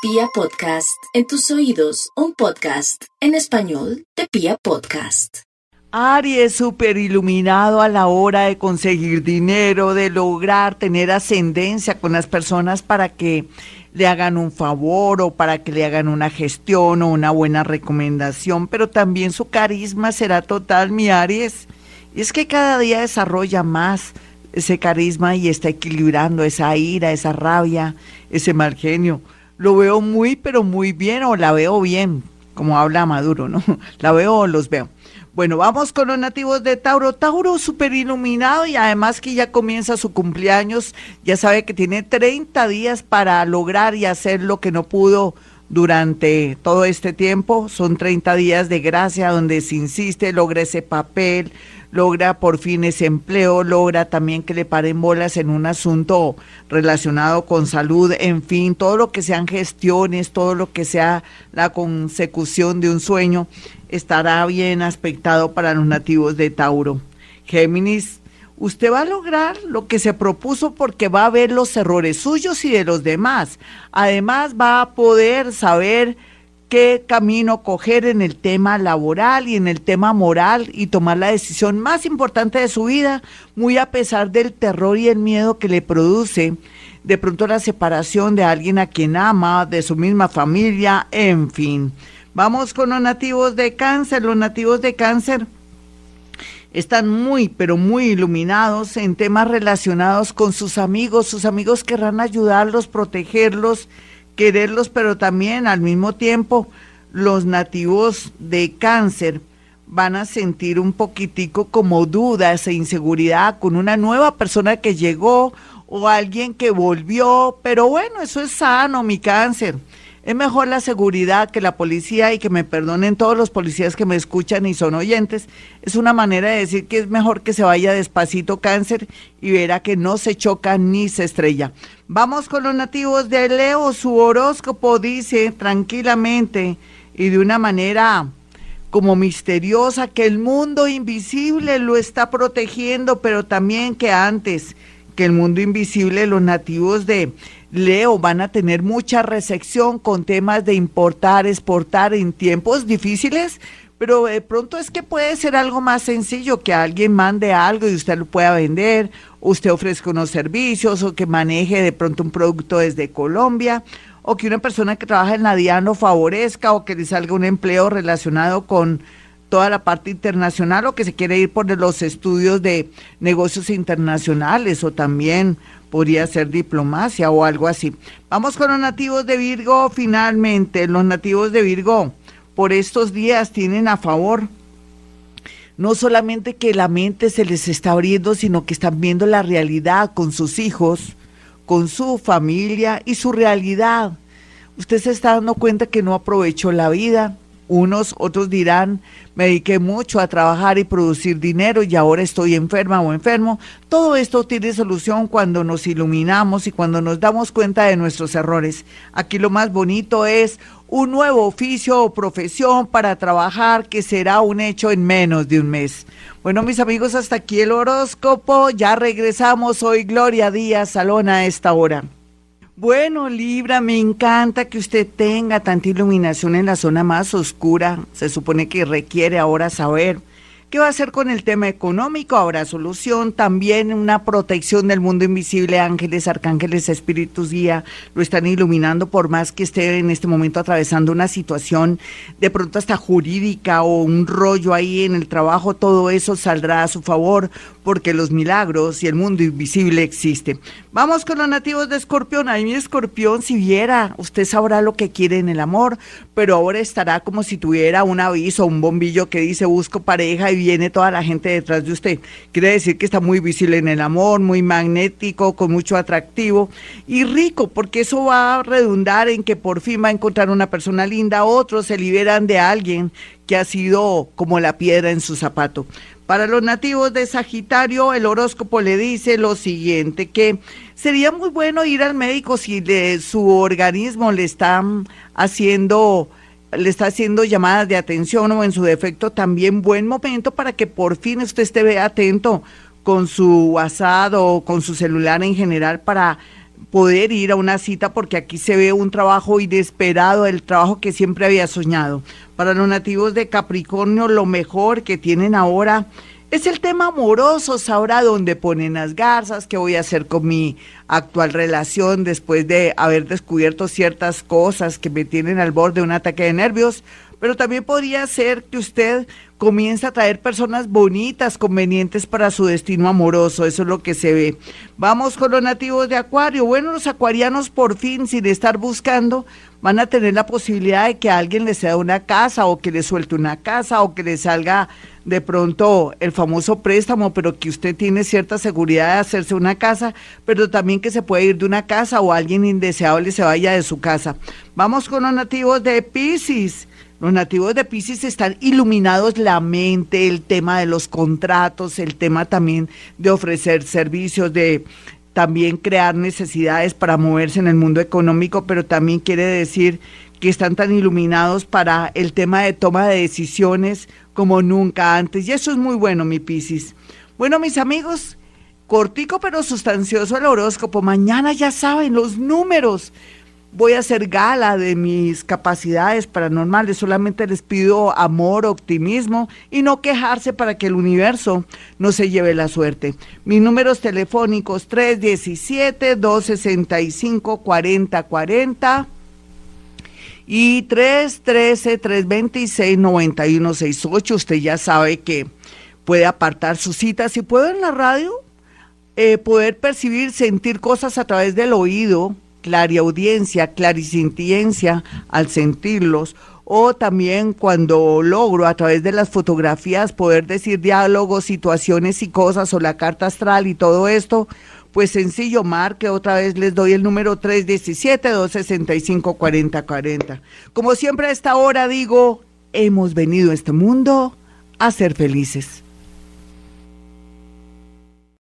Pia Podcast, en tus oídos, un podcast en español de Pia Podcast. Aries súper iluminado a la hora de conseguir dinero, de lograr tener ascendencia con las personas para que le hagan un favor o para que le hagan una gestión o una buena recomendación, pero también su carisma será total, mi Aries. Y es que cada día desarrolla más ese carisma y está equilibrando esa ira, esa rabia, ese mal genio lo veo muy, pero muy bien, o la veo bien, como habla Maduro, ¿no? La veo o los veo. Bueno, vamos con los nativos de Tauro. Tauro súper iluminado y además que ya comienza su cumpleaños, ya sabe que tiene 30 días para lograr y hacer lo que no pudo durante todo este tiempo. Son 30 días de gracia donde se insiste, logra ese papel, logra por fin ese empleo, logra también que le paren bolas en un asunto relacionado con salud, en fin, todo lo que sean gestiones, todo lo que sea la consecución de un sueño, estará bien aspectado para los nativos de Tauro. Géminis, usted va a lograr lo que se propuso porque va a ver los errores suyos y de los demás. Además va a poder saber qué camino coger en el tema laboral y en el tema moral y tomar la decisión más importante de su vida, muy a pesar del terror y el miedo que le produce de pronto la separación de alguien a quien ama, de su misma familia, en fin. Vamos con los nativos de cáncer. Los nativos de cáncer están muy, pero muy iluminados en temas relacionados con sus amigos. Sus amigos querrán ayudarlos, protegerlos quererlos, pero también al mismo tiempo los nativos de cáncer van a sentir un poquitico como duda, esa inseguridad con una nueva persona que llegó o alguien que volvió, pero bueno, eso es sano, mi cáncer. Es mejor la seguridad que la policía y que me perdonen todos los policías que me escuchan y son oyentes. Es una manera de decir que es mejor que se vaya despacito cáncer y verá que no se choca ni se estrella. Vamos con los nativos de Leo. Su horóscopo dice tranquilamente y de una manera como misteriosa que el mundo invisible lo está protegiendo, pero también que antes que el mundo invisible, los nativos de Leo van a tener mucha recepción con temas de importar, exportar en tiempos difíciles, pero de pronto es que puede ser algo más sencillo, que alguien mande algo y usted lo pueda vender, usted ofrezca unos servicios o que maneje de pronto un producto desde Colombia o que una persona que trabaja en la DIAN lo favorezca o que le salga un empleo relacionado con toda la parte internacional o que se quiere ir por los estudios de negocios internacionales o también podría ser diplomacia o algo así. Vamos con los nativos de Virgo finalmente. Los nativos de Virgo por estos días tienen a favor no solamente que la mente se les está abriendo, sino que están viendo la realidad con sus hijos, con su familia y su realidad. Usted se está dando cuenta que no aprovechó la vida, unos, otros dirán, me dediqué mucho a trabajar y producir dinero y ahora estoy enferma o enfermo. Todo esto tiene solución cuando nos iluminamos y cuando nos damos cuenta de nuestros errores. Aquí lo más bonito es un nuevo oficio o profesión para trabajar que será un hecho en menos de un mes. Bueno, mis amigos, hasta aquí el horóscopo. Ya regresamos hoy, Gloria Díaz Salón a esta hora. Bueno, Libra, me encanta que usted tenga tanta iluminación en la zona más oscura. Se supone que requiere ahora saber ¿Qué va a hacer con el tema económico? Habrá solución, también una protección del mundo invisible, ángeles, arcángeles, espíritus guía, lo están iluminando por más que esté en este momento atravesando una situación de pronto hasta jurídica o un rollo ahí en el trabajo, todo eso saldrá a su favor porque los milagros y el mundo invisible existe. Vamos con los nativos de Escorpión. Ay, mi Escorpión, si viera, usted sabrá lo que quiere en el amor, pero ahora estará como si tuviera un aviso, un bombillo que dice busco pareja y viene toda la gente detrás de usted. Quiere decir que está muy visible en el amor, muy magnético, con mucho atractivo y rico, porque eso va a redundar en que por fin va a encontrar una persona linda, otros se liberan de alguien que ha sido como la piedra en su zapato. Para los nativos de Sagitario, el horóscopo le dice lo siguiente, que sería muy bueno ir al médico si su organismo le está haciendo le está haciendo llamadas de atención o en su defecto también buen momento para que por fin usted esté atento con su WhatsApp o con su celular en general para poder ir a una cita porque aquí se ve un trabajo inesperado, el trabajo que siempre había soñado. Para los nativos de Capricornio, lo mejor que tienen ahora es el tema amoroso, sabrá dónde ponen las garzas, qué voy a hacer con mi actual relación después de haber descubierto ciertas cosas que me tienen al borde de un ataque de nervios, pero también podría ser que usted comienza a traer personas bonitas, convenientes para su destino amoroso. Eso es lo que se ve. Vamos con los nativos de Acuario. Bueno, los acuarianos por fin, sin estar buscando, van a tener la posibilidad de que alguien les sea una casa o que le suelte una casa o que le salga de pronto el famoso préstamo, pero que usted tiene cierta seguridad de hacerse una casa, pero también que se puede ir de una casa o alguien indeseable se vaya de su casa. Vamos con los nativos de Pisces. Los nativos de Pisces están iluminados la mente, el tema de los contratos, el tema también de ofrecer servicios, de también crear necesidades para moverse en el mundo económico, pero también quiere decir que están tan iluminados para el tema de toma de decisiones como nunca antes. Y eso es muy bueno, mi Pisces. Bueno, mis amigos, cortico pero sustancioso el horóscopo. Mañana ya saben los números voy a hacer gala de mis capacidades paranormales, solamente les pido amor, optimismo y no quejarse para que el universo no se lleve la suerte. Mis números telefónicos 317-265-4040 y 313-326-9168. Usted ya sabe que puede apartar sus citas. Si puedo en la radio, eh, poder percibir, sentir cosas a través del oído, clariaudiencia, clarisintiencia al sentirlos, o también cuando logro a través de las fotografías poder decir diálogos, situaciones y cosas, o la carta astral y todo esto, pues sencillo, marque otra vez, les doy el número 317-265-4040. Como siempre a esta hora digo, hemos venido a este mundo a ser felices.